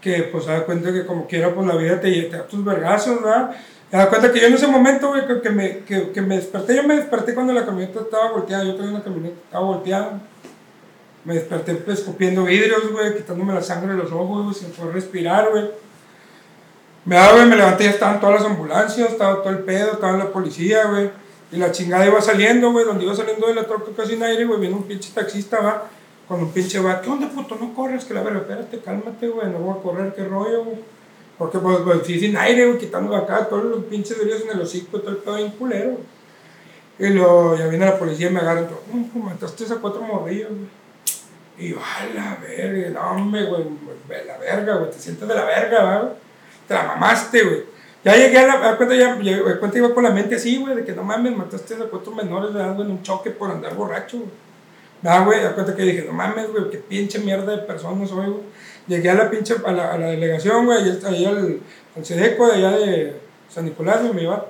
Que, pues, da cuenta que como quiera, pues, la vida te, te da tus vergazos, ¿va? Me da cuenta que yo en ese momento, güey, que, que me, que, que me desperté, yo me desperté cuando la camioneta estaba volteada, yo tenía una camioneta, estaba volteada. Me desperté pues, escupiendo vidrios, güey, quitándome la sangre de los ojos, güey, sin poder respirar, güey. Me daba, güey, me levanté, ya estaban todas las ambulancias, estaba todo el pedo, estaba la policía, güey. Y la chingada iba saliendo, güey, donde iba saliendo de la troca casi en aire, güey, viene un pinche taxista, va, un pinche va, ¿qué onda, puto? No corres, que la verga, espérate, cálmate, güey, no voy a correr, qué rollo, güey. Porque, pues, pues sin aire, güey, quitando acá todos los pinches vidrios en el hocico, todo el pedo bien culero. Y luego ya viene la policía y me agarran, todo, no, pues, mataste a cuatro morrillos, güey. Y yo, a la verga, no, hombre, güey, de la verga, güey, te sientes de la verga, güey? Te la mamaste, güey. Ya llegué a la, a cuenta, ya, llegué- a cuenta iba con la mente así, güey, de que no mames, mataste a cuatro menores de en un choque por andar borracho, güey. Ah, güey, a cuenta que dije, no mames, güey, qué pinche mierda de persona soy, güey. Llegué a la pinche, a la, a la delegación, güey, ahí, ahí al, al Sedeco de allá de San Nicolás, güey, me iba.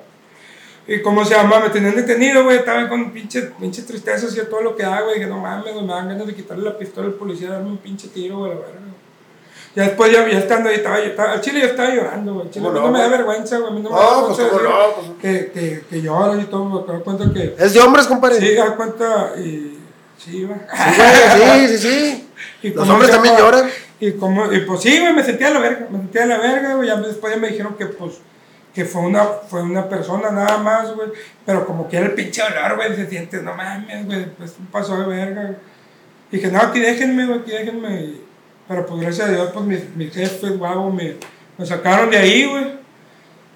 Y cómo se llama, me tenían detenido, güey, estaba con pinche, pinche tristeza, hacía todo lo que hago, güey, dije, no mames, me dan ganas de quitarle la pistola al policía, darme un pinche tiro, güey, la verga. güey. Ya después, ya, ya estando ahí, estaba, yo estaba, al chile yo estaba llorando, güey, chile ¿Cómo no, no, me da vergüenza, güey, a mí no me da pues vergüenza no, pues. que, que, que lloro y todo, me doy cuenta que, Es de hombres, compadre. sí, da cuenta, y, sí, güey. Sí, güey, sí, sí, sí. (laughs) Y Los hombres también lloran. Y, como, y pues sí, güey, me sentía de la verga, me sentía de la verga, güey, ya después ya me dijeron que pues, que fue una, fue una persona nada más, güey, pero como que era el pinche olor, güey, se siente, no mames, güey, pues un paso de verga, güey. Y dije, no, aquí déjenme, güey, aquí déjenme, pero pues gracias a Dios, pues mis, mis jefes, guau, me, me sacaron de ahí, güey,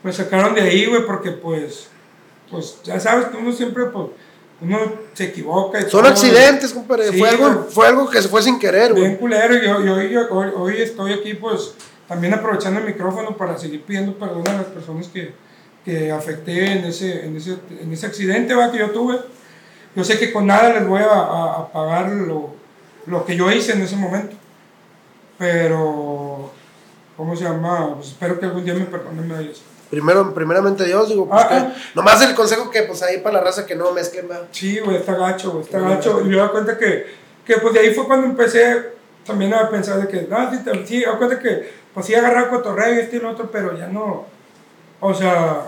me sacaron de ahí, güey, porque pues, pues ya sabes que uno siempre, pues, uno se equivoca. y Son accidentes, compadre. Sí, fue, algo, fue algo que se fue sin querer, Bien güey. culero, y yo, yo, hoy, hoy estoy aquí pues también aprovechando el micrófono para seguir pidiendo perdón a las personas que, que afecté en ese, en, ese, en ese accidente ¿va? que yo tuve. Yo sé que con nada les voy a, a- a pagar lo, lo que yo hice en ese momento, pero, ¿cómo se llama? Pues espero que algún día me perdonen me eso. Primero, primeramente Dios, digo, pues Ah, que- nomás el consejo que pues ahí para la raza que no mezclen, va. Sí, güey, está gacho, güey, está gacho. Y me doy cuenta que, que, pues, de ahí fue cuando empecé también a pensar de que, no, sí, te- sí, cuenta que, pues, sí agarraba cotorreo y este y lo otro, pero ya no, o sea,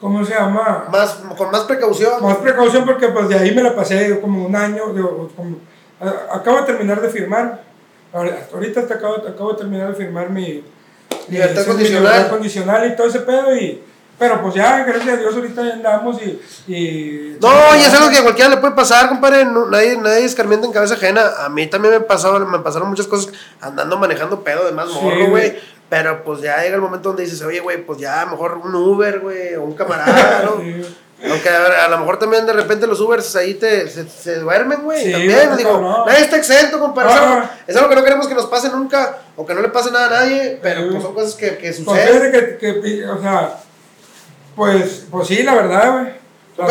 ¿cómo se llama? Más, con más precaución. Más precaución porque, pues, de ahí me la pasé como un año, digo, como- a- acabo de terminar de firmar, ahorita hasta acabo, acabo de terminar de firmar mi... Libertad condicional. libertad condicional y todo ese pedo y... Pero pues ya, gracias a Dios, ahorita ya andamos y... y No, y es algo que a cualquiera le puede pasar, compadre. No, nadie, nadie escarmienta en cabeza ajena. A mí también me pasaron, me pasaron muchas cosas andando manejando pedo de más Sí, morro, güey. güey. Pero pues ya llega el momento donde dices, oye, güey, pues ya mejor un Uber, güey, o un camarada, (laughs) ¿no? Sí. Aunque a, a lo mejor también de repente los Ubers ahí te, se, se duermen, güey. Sí, también, güey, digo, nadie está exento, compadre. Es, Ah. algo, es algo que no queremos que nos pase nunca, o que no le pase nada a nadie, pero pues son cosas que, que Pues suceden. que, que, o sea, pues, pues sí, la verdad, güey.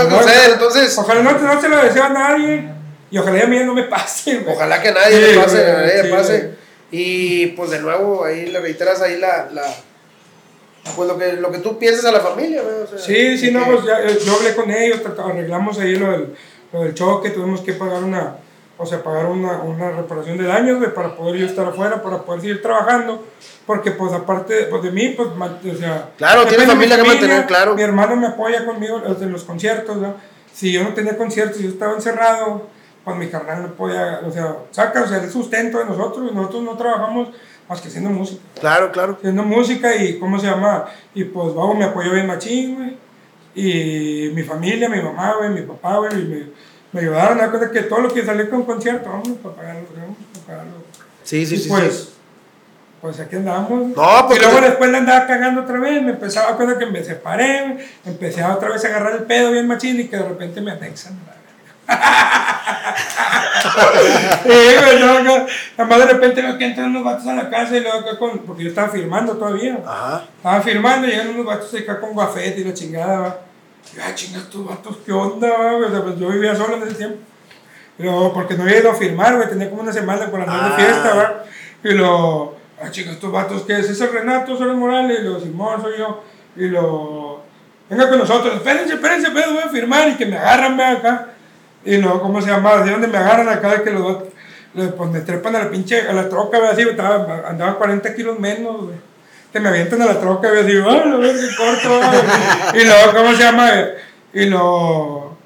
Suceden, entonces, Ojalá no, no se lo deseo a nadie y ojalá a mí no me pase, güey. ojalá que a nadie Sí, le pase, a nadie sí, pase. Y pues de nuevo, ahí le reiteras ahí la, la pues lo que, lo que tú piensas a la familia, o sea, Sí, sí, no, que- pues ya, yo hablé con ellos, arreglamos ahí lo del, lo del choque, tuvimos que pagar una, o sea, pagar una, una reparación de daños, güey, para poder yo estar afuera, para poder seguir trabajando, porque pues aparte pues, de mí, pues, o sea... Claro, tiene familia que mantener, claro. Mi hermano me apoya conmigo en los conciertos, ¿no? Si yo no tenía conciertos, yo estaba encerrado, pues mi carnal me apoya, o sea, saca, o sea, el sustento de nosotros, nosotros no trabajamos más que haciendo música Claro, claro. haciendo música y cómo se llama y pues vamos me apoyó bien machín güey y mi familia mi mamá güey mi papá güey y me, me ayudaron a cosa que todo lo que salió con concierto vamos para pagarlo vamos para pagarlo Sí, sí, y sí. pues sí. pues aquí andamos No, pues, y luego que- después le andaba cagando otra vez me empezaba a cosa que me separé empecé a otra vez a agarrar el pedo bien machín y que de repente me anexan (laughs) la. (laughs) Sí, güey, no, acá, nada más de repente veo que entran unos vatos a la casa y luego acá con, porque yo estaba firmando todavía. Ajá. Estaba firmando y llegan unos vatos acá con guafete y la chingada, va. Y, ah, chinga, estos vatos, ¿qué onda, va? O sea, pues yo vivía solo en ese tiempo. Luego, porque no había ido a firmar, güey, tenía como una semana por andar Ah. de fiesta, va. Y luego, ah, chinga, estos vatos, ¿qué es? ¿Es el Renato, soy el Morales? Y luego, Simón, soy yo. Y lo venga con nosotros, espérense, espérense, pues, voy a firmar y que me agarran, ve acá. Y luego, ¿cómo se llama? ¿De dónde me agarran acá? Que los dos, pues me trepan a la pinche, a la troca, ve, así, andaba 40 kilos menos, güey. Que me avientan a la troca, ve, así, ¡ay, lo ves que corto! güey". y luego, ¿cómo se llama? Y luego,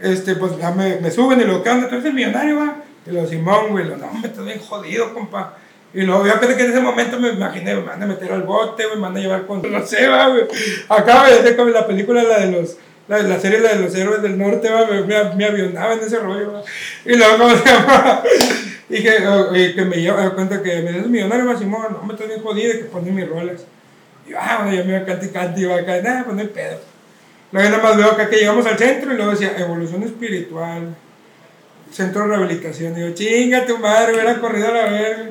este, pues ya me, me suben y luego, ¿qué onda? ¿Tú eres el millonario, va? Y luego, Simón, güey, lo, no, me estoy bien jodido, compa. Y luego, yo pensé que en ese momento me imaginé, me van a meter al bote, me van a llevar con, no sé, va, güey. Acá, güey, la película, la de los, la, la serie la de los héroes del norte, va, me, me, me avionaba en ese rollo, va. Y luego, ¿cómo se llama? (laughs) Y que, y que me lleva, me cuenta que me dice, millonario, va, Simón, no, me estoy bien jodido, y que ponen mis roles. Y yo, ah, bueno, yo me iba a cantar y cantar, y iba acá, nada, pues no hay pedo. Luego nada más veo acá que llegamos al centro y luego decía evolución espiritual, centro de rehabilitación. Digo, chinga tu madre, hubiera corrido a la verga.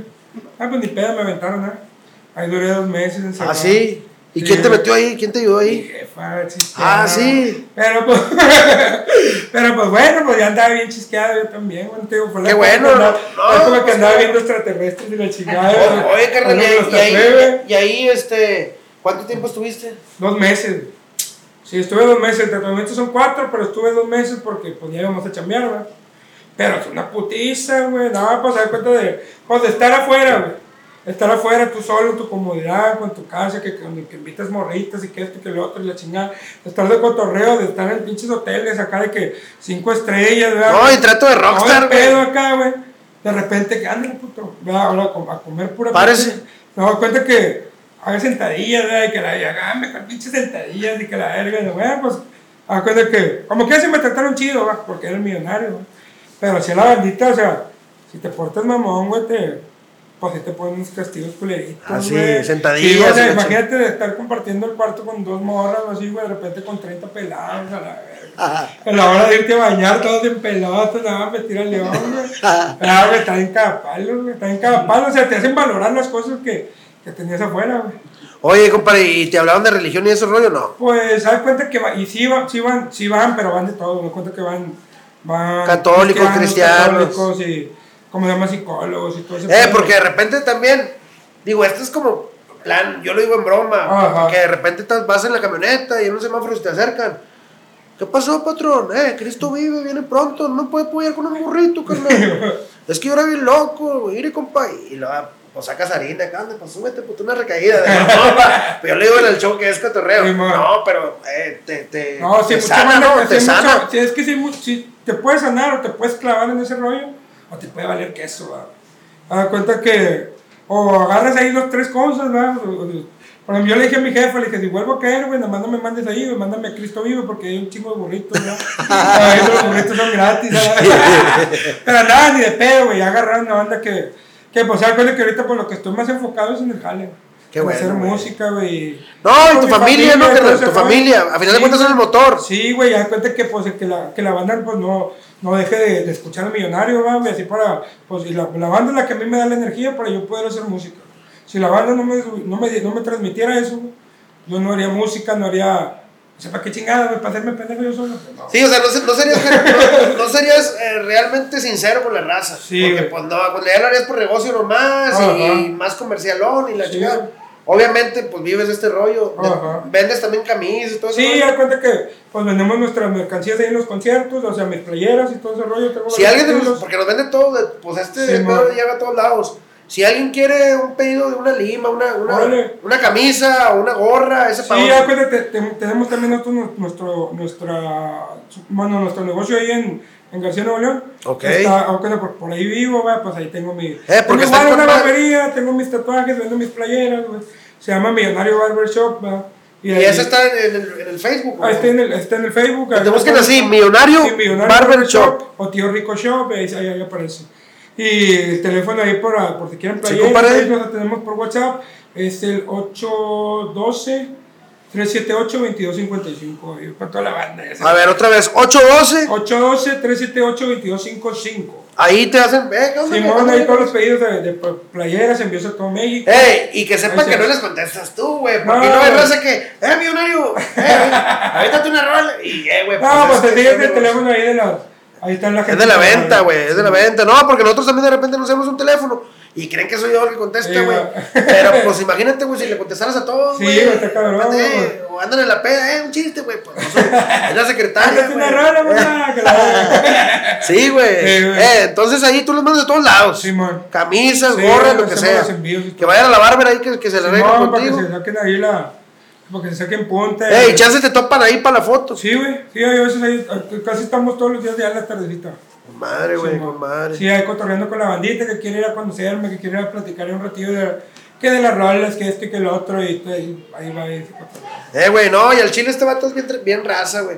Ah, pues ni pedo, me aventaron, ¿ah? Ahí duré dos meses encerrado. ¿Ah, sí? ¿Y quién te metió ahí? ¿Quién te ayudó Mi ahí? jefa, Ah, chisqueada. sí. Pero pues, (laughs) pero pues bueno, pues ya andaba bien chisqueado yo también, bueno, la Qué bueno, que andaba- no, la época que pues, andaba no. viendo extraterrestres y la chingada. Oye, carnal, y, ahí, y ahí, este, ¿cuánto tiempo estuviste? Dos meses. Sí, estuve dos meses. El tratamiento son cuatro, pero estuve dos meses porque pues ya íbamos a chambear, ¿verdad? Pero es una putiza, güey. No, pues dar cuenta de, pues, de estar afuera, güey. Estar afuera tú solo, en tu comodidad, con tu casa, que, que, que invitas morritas y que esto y que lo otro y la chingada. De estar de cotorreo, de estar en pinches hoteles acá de que cinco estrellas, ¿verdad? No, y trato de rockstar, el pedo güey. acá, güey. De repente, que ándale, puto. Ve ahora a com- a comer pura Párese. Me doy cuenta que haga sentadillas, ¿verdad? Y que la y hágame con pinches sentadillas y que la verga. Y, bueno, pues, cuenta que, como que así me trataron chido, ¿va? Porque era el millonario, ¿va? Pero si a la bandita, o sea, si te portas mamón, güey, te. Pues si te ponen unos castigos culeritos. Ah, sí, güey. sentadillas Sí, imagínate de estar compartiendo el cuarto con dos morras o así, güey, de repente con 30 pelados, a la verga. A la hora de irte a bañar, todos en pelotas, nada más me tira el león, güey. Ah, güey, está en cada palo, güey, está en cada palo. O sea, te hacen valorar las cosas que, que tenías afuera, güey. Oye, compadre, ¿y te hablaban de religión y ese rollo? No. Pues, haz cuenta que va, y sí, van, sí, van, sí van, pero van de todo. Me cuenta que van, van Católicos, cristianos. católicos y, como se llama, psicólogos y todo eso. Eh, porque de repente también, digo, esto es como plan, yo lo digo en broma, que de repente vas en la camioneta y en un semáforo se te acercan. ¿Qué pasó, patrón? Eh, Cristo vive, viene pronto, no puede apoyar con un burrito, carnal. (laughs) es que yo era bien loco, mire, compa. Y lo pues sacas harina, acá, pues súbete, puto, una recaída. (laughs) Pa, pero yo le digo en el show que es cotorreo. Sí, no, pero eh, te, te, No, te mucha sana, banda ¿no? Te sí, mucha- sana. sí, es que sí, sí, te puedes sanar o te puedes clavar en ese rollo o te puede valer queso, ¿va? Haz de cuenta que o agarras ahí dos, tres cosas, ¿va? Por ejemplo, yo le dije a mi jefe, le dije, si vuelvo a caer, güey, nada más no me mandes ahí, güey, mándame a Cristo vivo porque hay un chingo de burritos, ¿no? Ahí los burritos son gratis. (laughs) Pero nada, ni de pedo, güey, agarraron una banda que, que pues, cuenta que ahorita por lo que estoy más enfocado es en el jale. Qué en bueno, hacer güey. música, güey. No, y tu mi familia, ¿no? ese Tu familia, a final de Sí, cuentas son el motor. Sí, güey, ya cuenta que, pues, que, la, que la banda pues, no, no deje de, de escuchar al millonario, güey, así para, pues, y la, la banda es la que a mí me da la energía para yo poder hacer música. Si la banda no me, no me, no me transmitiera eso, yo no haría música, no haría, o sea, ¿para qué chingada? ¿Para hacerme pendejo yo solo? No. Sí, o sea, no, no serías, (laughs) no, no serías eh, realmente sincero con la raza. Sí, porque pues no, pues ya lo harías por negocio nomás y más comercialón y la Sí. chingada. Obviamente, pues vives este rollo. Ajá. vendes también camisas y todo eso. Sí, da cuenta que pues vendemos nuestras mercancías ahí en los conciertos, o sea, mis playeras y todo ese rollo. tengo Si alguien, de los- porque nos vende todo, pues este Sí, pedo llega a todos lados. Si alguien quiere un pedido de una lima, una, una, una camisa o una gorra, ese Sí, ya cuenta, te- te- tenemos también nosotros nu- nuestro, nuestra, bueno, nuestro negocio ahí en, en García Nuevo León. Ok. Está, ah, por, por ahí vivo, pues ahí tengo mi... porque tengo una barbería, tengo mis tatuajes, vendo mis playeras, güey. Se llama Millonario Barber Shop, va. Y ahí- ese está en el, en el Facebook. Ah, está en el, está en el Facebook. Que te busquen así, Millonario Sí, Millonario Barber Shop. O Tío Rico Shop, ahí, aparece. Y el teléfono ahí por, por si quieren Sí, playeras, compadre. ahí tenemos por WhatsApp, es el 812 378 2255 ahí para toda la banda. A ver, otra vez, 812. 812 378 2255 Ahí te hacen. Eh, ¿qué onda, Simón, ahí todos los pedidos de, de playeras envíos a todo México. Ey, y que sepan que no les contestas tú, güey. Porque No. no hay raza que, eh, millonario, eh, avítate una rola. Y, eh, güey. No, pues es te que son el teléfono ahí de la. Ahí está la gente. Es de la venta, güey, es de la venta. No, porque nosotros también de repente nos hacemos un teléfono y creen que soy yo el que contesta, Sí, güey. Pero pues (laughs) imagínate, güey, si le contestaras a todos, Sí, güey. güey, está cabrón, o andan en la peda, eh, un chiste, güey. Pues no soy- es la secretaria. Una la- (laughs) Sí, güey. Sí, güey. Eh, entonces ahí tú los mandas de todos lados. Simón. Camisas, Sí, gorras, lo que sea. Que vayan a la bárbara ahí que, que se le arreglen Simón, para que contigo. se saquen ahí la. Para que se saquen punta. Ey, chance te topan ahí para la foto. Sí, güey. Sí, a veces ahí, casi estamos todos los días en la tardecita. Madre, güey, con madre. Sí, ahí cotorreando con la bandita que quiere ir a conocerme, que quiere ir a platicar un ratillo de, que de las rolas, que este, que el otro, y, y ahí va ese cotorreo. Eh, güey, no, y al chile este vato es bien, bien raza, güey.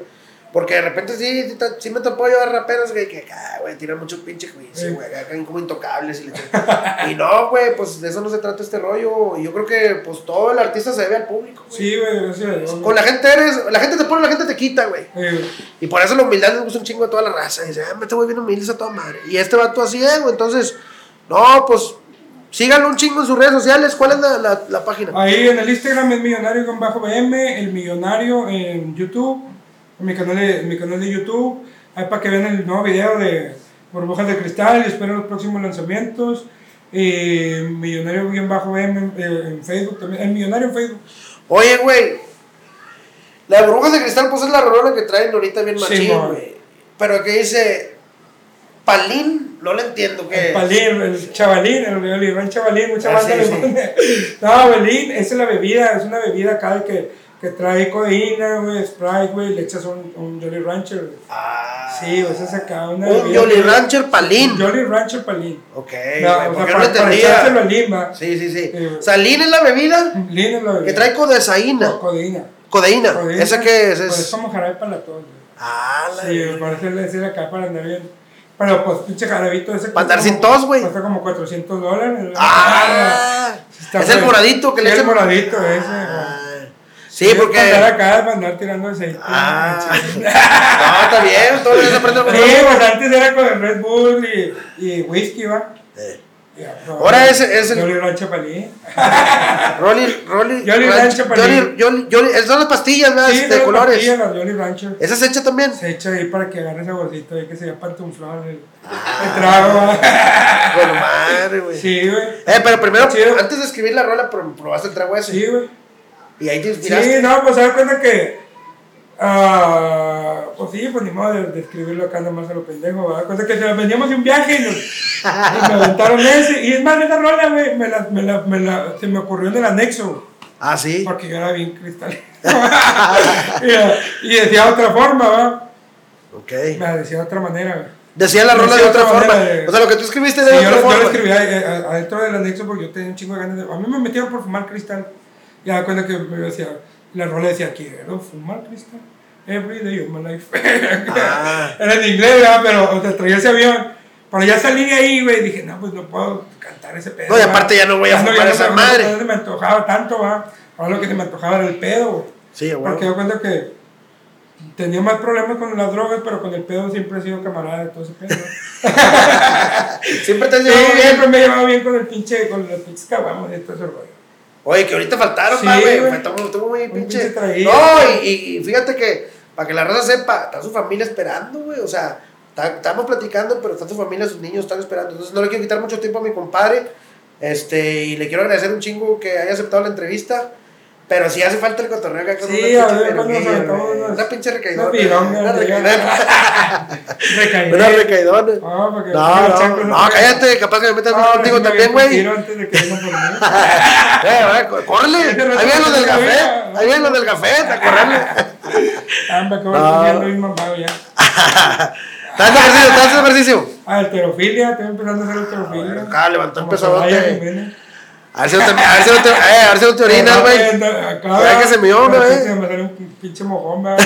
Porque de repente sí, sí, me topó yo a raperos, güey, que güey, tiran mucho pinche juicio, güey, acá como intocables. Y, le y no, güey, pues de eso no se trata este rollo. Y yo creo que, pues, todo el artista se debe al público, güey. Sí, güey, gracias a Dios. Con la gente eres, la gente te pone, la gente te quita, güey. Eh, Y por eso la humildad les gusta un chingo a toda la raza. Y dice, ah, este güey bien humilde a toda madre. Y este vato así es, güey. Entonces, no, pues, síganlo un chingo en sus redes sociales. ¿Cuál es la, la, la página? Ahí en el Instagram es millonario con bajo BM, el millonario en YouTube, en mi canal de, en mi canal de YouTube, ahí para que vean el nuevo video de burbujas de cristal y esperen los próximos lanzamientos. Y millonario bien bajo en, eh, en Facebook también, el millonario en Facebook. Oye, güey. La de burbujas de cristal, pues es la rola que traen ahorita bien machín, güey. Pero que dice, Palín, no le entiendo El es. palín, el chavalín, el Oliver chavalín, mucha Ah, banda sí, sí. (laughs) No, Belín, esa es la bebida, es una bebida acá que, que trae codeína, güey, Sprite, güey, le echas un, un Jolly Rancher, güey. Ah, Sí, o sea, es acá una Un bebida Jolly que- Rancher Palín. Jolly Rancher palín. Ok, No, o sea, no lo para, para echárselo al lima. Sí, sí, sí. Sí, güey. Salín es la bebida Lin es la bebida. que trae codesaína. Co- codeína. Codeína. Codeína. ¿Esa qué es? Pues Es- es como jarabe para la tos, güey. Ah, la Sí, me parece decir acá para andar bien. Pero pues pinche jarabito ese. Para andar sin como- tos, güey. Cuesta como 400 dólares. Ah, Está es el moradito que le Sí, el echan. moradito ese. Ah, güey. Sí, porque. Para andar acá, para andar tirando aceite. Ah, Sí, (laughs) no, está bien, todo se aprende con pues antes era con el Red Bull y, y whisky, va. Ya, no, Ahora ese es el- Jolly Rancher palín. (laughs) (laughs) Rolly, Rolly, Jolly Ranch- Rancher Palín. Jolly, Jolly, son las pastillas, ¿verdad? Sí, de colores. pastillas, las Jolly Rancher. ¿Esa se echa también? Se echa ahí para que agarre saborcito ahí que se llama pantuflón el, Ah. el trago. Bueno, madre, güey. Sí, güey. Eh, pero primero, antes de escribir la rola, pro- probaste el trago ese. Sí, güey. Y ahí te Sí, inspiraste. no, pues se da cuenta que. ah, pues sí, pues ni modo de, de escribirlo acá nomás a lo pendejo. ¿verdad? Cuenta que se- veníamos de un viaje y, nos, y me aventaron ese. Y es más, esa rola, güey, me la, me la, me la, se me ocurrió en el anexo. Ah, sí. Porque yo era bien cristal. (laughs) y, y decía otra forma, ¿va? Ok. Me decía de otra manera, güey. Decía la rola de otra otra forma. de- O sea, lo que tú escribiste Sí, de yo, otra yo forma. lo escribí ahí, eh, adentro del anexo porque yo tenía un chingo de ganas de. A mí me metieron por fumar cristal. Y da cuenta que me decía, la rola decía, quiero fumar cristal. Every day of my life. (laughs) Ah. Era en inglés, ¿verdad? pero o sea, traía ese avión. Pero ya salí de ahí, güey. Dije, no, pues no puedo cantar ese pedo. No, y ¿verdad? aparte ya no voy a Ya fumar ya esa me- madre. No me antojaba tanto, ¿va? Ahora lo que se me antojaba era el pedo, güey. Sí, güey. Porque yo cuenta que tenía más problemas con las drogas, pero con el pedo siempre he sido camarada de todo ese pedo. ¿no? (laughs) Siempre te has Sí, llevado bien. siempre me he llevado bien con el pinche, con los pinches caguamos y todo ese rollo. Oye, que ahorita faltaron, güey. Estuvo estuvo muy pinche. traído. No, y, y, y fíjate que, para que la raza sepa, está su familia esperando, güey. O sea, estamos platicando, pero está su familia, sus niños están esperando. Entonces, no le quiero quitar mucho tiempo a mi compadre. Este, y le quiero agradecer un chingo que haya aceptado la entrevista. Pero sí hace falta el cotorreo acá con Sí, una a pinche ver, cuando nos peluquilla, aventamos güey. unas- Una pinche recaidona. una pironga, Una güey. recaidona. Recaí. Una recaidona. No, No, no, no, cállate, capaz que me metas No, contigo me también, un güey. antes de que vengan por mí. (laughs) Eh, córrele. Ahí vienen los del café. Ahí vienen los del café, a (laughs) correrle. Amba, que No. voy a bien mamado ya. (laughs) ¿Estás haciendo ejercicio? ¿Estás haciendo ejercicio? Ah, alterofilia, estoy empezando a hacer alterofilia. Acá levantó el Como pesadote. A ver si no te, a ver si no te, eh, a ver si no te orinas, güey. Acá, que se me pero güey. Se me salió un pinche mojón, güey. (laughs)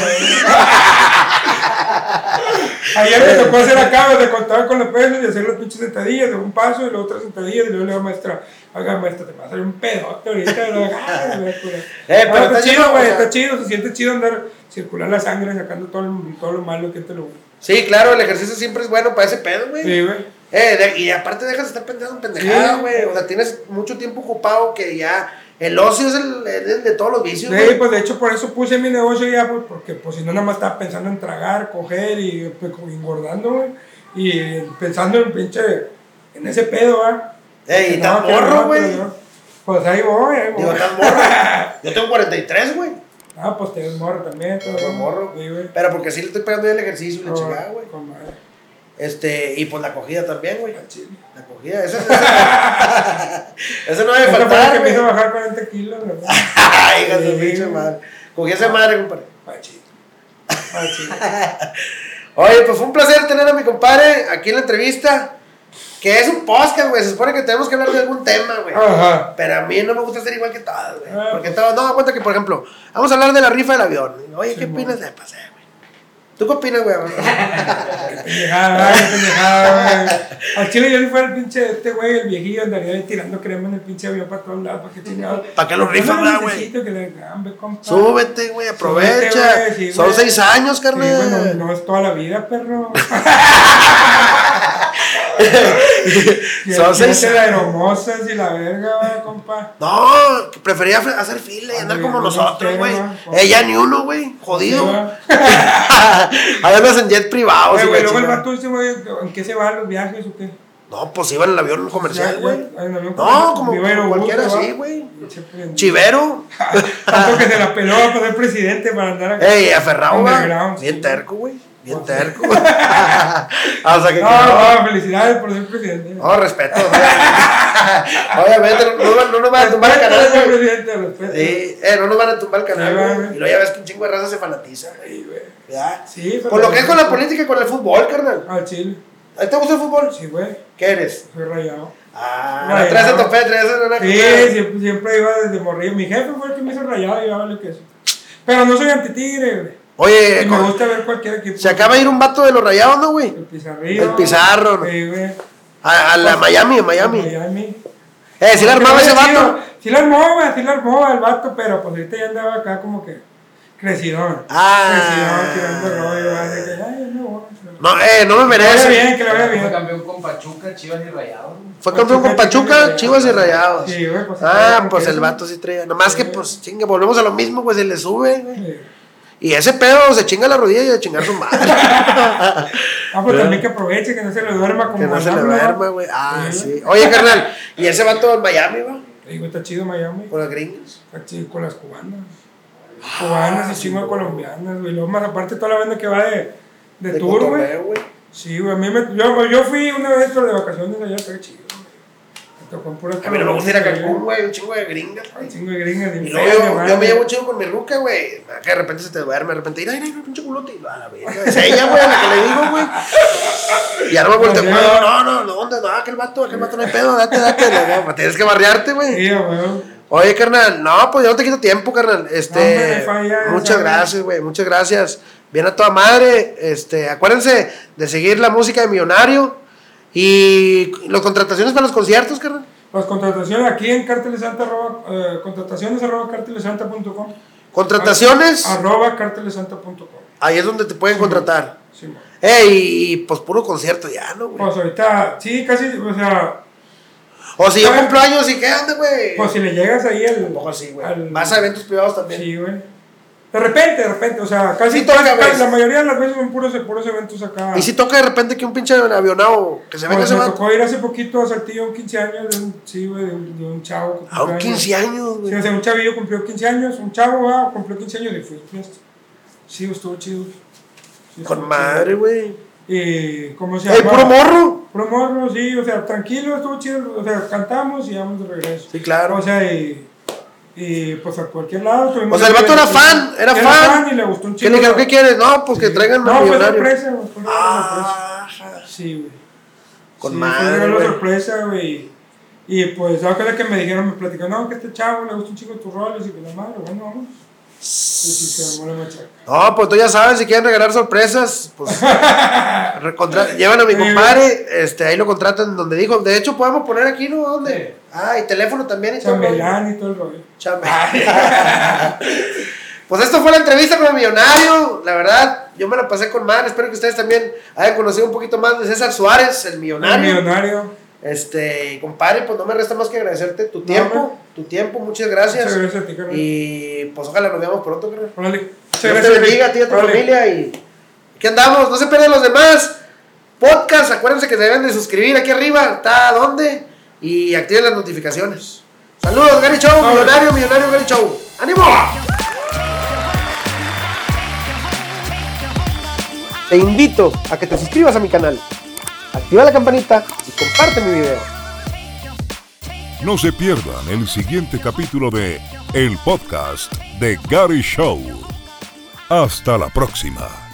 Ayer me tocó hacer acá, de contar con los pesos y hacer las pinches sentadillas de un paso y luego otra sentadilla y luego le digo, maestra, oiga, maestra, te va a salir un pedote ahorita. luego, (laughs) "Ah, güey, pues". Eh, pero Ah, está está chido, güey, o sea. está chido, se siente chido andar, circular la sangre, sacando todo, todo lo malo que te lo... Sí, claro, el ejercicio siempre es bueno para ese pedo, güey. Sí, güey. Eh, de- y aparte dejas de estar pensando en pendejada, Sí. güey. O sea, tienes mucho tiempo ocupado que ya. El ocio es el, el de todos los vicios, Sí, güey. pues de hecho por eso puse mi negocio ya, pues, porque pues si no nada más estaba pensando en tragar, coger y pues, engordando, güey. Y pensando en pinche, en ese pedo. Ey, Que y tan morro, güey. Pues ahí voy, ahí voy. Digo, tan morro. (laughs) Yo tengo 43, güey. Ah, pues te ves morro también. ¿no? muy morro. Sí, güey. Pero porque sí le estoy pegando bien el ejercicio y la chingada, güey. Este, y pues la cogida también, güey. Chile. La cogida, esa, esa, (laughs) esa no debe Esta fue la faltar, que me güey. hizo bajar 40 kilos, ¿verdad? (laughs) Ay, hija de pinche güey. madre. Cogí esa madre, compadre. Machito. Machito. (laughs) Oye, pues fue un placer tener a mi compadre aquí en la entrevista. Que es un podcast, güey. Se supone que tenemos que hablar de algún tema, güey. Ajá. Pero a mí no me gusta ser igual que todas, güey. Ah, Porque pues. todos, no, cuenta que, por ejemplo, vamos a hablar de la rifa del avión. Oye, ¿qué Sí, opinas de pasé, güey? ¿Tú qué opinas, güey? (laughs) Pendejada, qué pendejada, güey. Al chile yo si fuera el pinche este güey, el viejillo, andaría tirando crema en el pinche avión para todos lados, para que chingados. ¿Para qué lo rifan, verdad, güey? le. Súbete, güey, aprovecha. Súbete, güey, sí, Son güey. seis años, Sí, carnal. güey, no, no es toda la vida, perro. (laughs) (laughs) Son seis Son la hermosas y la verga, güey, compa. No, prefería hacer fila y andar como no, nosotros, no, güey. Ella ni uno, güey. Jodido. Ahí (laughs) andas en jet privado. Güey, luego el vato ese, güey, ¿en qué se van los viajes o qué? No, pues iba en el avión comercial, güey. No, como, a como cualquiera, ¿verdad? sí, güey. Chivero. (laughs) Tanto que se la peló para ser presidente para andar acá. Ey, aferrado. Underground, Bien terco, güey. Bien terco. (laughs) o sea que. No, no, felicidades por ser presidente. No, respeto. Obviamente, (laughs) no, no, no nos van a tumbar el canal, presidente, respeto. Sí, eh, no nos van a tumbar el canal, Sí. Y luego ya ves que un chingo de raza se fanatiza. Sí, güey. ¿Verdad? Sí, pero- Por lo que es con la política y con el fútbol, carnal. Al chile. ¿A ti te gusta el fútbol? Sí, güey. ¿Qué eres? Soy rayado. Ah, traes a tope, traes a una Sí, siempre, siempre iba desde morrillo. Mi jefe fue el que me hizo rayado y iba a darle queso. Pero no soy antitigre, güey. Oye, Y me con- gusta ver cualquier equipo. se acaba de ir un vato de los rayados, ¿no, güey? El Pizarrillo. El Pizarro, ¿no? Sí, güey. A, a la Miami, a Miami. Miami. Eh, si la armaba ese Sí, vato. Sí la armó, güey, sí la armó el vato, pero pues ahorita ya andaba acá como que crecidón. Ah. Crecidón, tirando rollo, así que, ay, no, güey. No, eh, no me Que merece. bien, que Fue campeón con Pachuca, Chivas y Rayados. Fue campeón con Pachuca, Chivas y Rayados. Sí, güey, pues, Ah, sí, pues sí. el vato sí traía. Nomás que, pues, chingue, volvemos a lo mismo, pues se le sube, güey. Y ese pedo se chinga la rodilla y a chingar su madre. (laughs) Ah, pues también que aproveche, que no se le duerma como que no se le duerma, güey. Ah, sí. Oye, carnal, ¿y ese vato en Miami, va? Digo, está chido Miami. Con las gringas. Está chido con las cubanas. Cubanas y chingo colombianas, güey. Luego más aparte toda la banda que va de, de, De tour, güey. Sí, güey. A mí me, yo, yo fui una vez pero de vacaciones allá, está chido, puras A mí no me gusta ir a Cancún, güey, un chingo de gringas, Un güey. chingo de gringas Y luego yo, yo me llevo chido con mi ruca, güey. Que de repente se te duerme, de repente, mira, mira, pinche culote. Y a la verga. Es ella, güey, a la que le digo, güey. Y no me volteo, No. No, no, no, ¿dónde? No, aquel vato, aquel vato no hay pedo, date, date. Digo, Tienes que barriarte, güey. Sí, güey. Oye, carnal, no, pues yo no te quito tiempo, carnal. Este, No, falla, muchas gracias, güey, muchas gracias. Bien a toda madre. Este, acuérdense de seguir la música de Millonario y las contrataciones para los conciertos, carnal. Las contrataciones aquí en cartelesanta, arroba, eh, contrataciones arroba cartelesanta.com. Contrataciones, Arroba cartelesanta.com. ahí es donde te pueden contratar. Sí, man. Ey, y pues puro concierto ya, ¿no, güey? Pues ahorita, sí, casi, o sea, O si yo cumplo años y qué anda, güey. pues si le llegas ahí al. Poco así, güey. al- Vas a eventos privados también. Sí, güey. De repente, de repente, o sea, casi, Sí toca, casi- la mayoría de las veces son puros, puros eventos acá. Y si toca de repente que un pinche avionado que se venga Pues ese me vato. tocó ir hace poquito a Saltillo a un 15 años de un, sí, güey, de un, de un chavo. A un cumplió 15 años, Sí, güey. o sea, un chavillo cumplió 15 años, un chavo va, cumplió 15 años y fui. Sí, estuvo chido. Sí, Con madre, güey. Y, ¿cómo se llama? puro morro. Puro morro, sí, o sea, tranquilo, estuvo chido, o sea, cantamos y vamos de regreso. Sí, claro. O sea, y, y pues a cualquier lado. O sea, el vato era sí, fan, era fan. y le gustó un ¿Qué chico. le dijeron? ¿Qué quieres? No, pues que traigan No, fue sorpresa, fue Ah, sorpresa. Sí, güey. Con sí, madre, Fue una sorpresa, güey. Y pues, cosa que me dijeron, me platicaron, no, que este chavo le gusta un chico tus roles y que la madre, bueno, vamos. Y sí, se armó la machaca. No, pues tú ya sabes, si quieren regalar sorpresas, pues (laughs) llevan a mi compadre, este, ahí lo contratan donde dijo. De hecho, podemos poner aquí, ¿no? ¿Dónde? Ah, y teléfono también. Y. Chambelán y todo el rollo. Chambelán. (laughs) Pues esto fue la entrevista con el millonario. La verdad, yo me la pasé con madre. Espero que ustedes también hayan conocido un poquito más de César Suárez, el El millonario. millonario. Este, compadre, pues no me resta más que agradecerte tu tiempo tu tiempo, muchas gracias. Muchas gracias a ti, Carmen. Y pues ojalá nos veamos pronto, carnal. Órale. Muchas gracias. Te bendiga a ti y a tu familia y aquí andamos, no se pierdan los demás. Podcast, acuérdense que se deben de suscribir aquí arriba, está donde y activen las notificaciones. Saludos, Gary Show, millonario, millonario Gary Show. ¡Ánimo! Te invito a que te suscribas a mi canal, activa la campanita y comparte mi video. No se pierdan el siguiente capítulo de El Podcast de Gary Show. Hasta la próxima.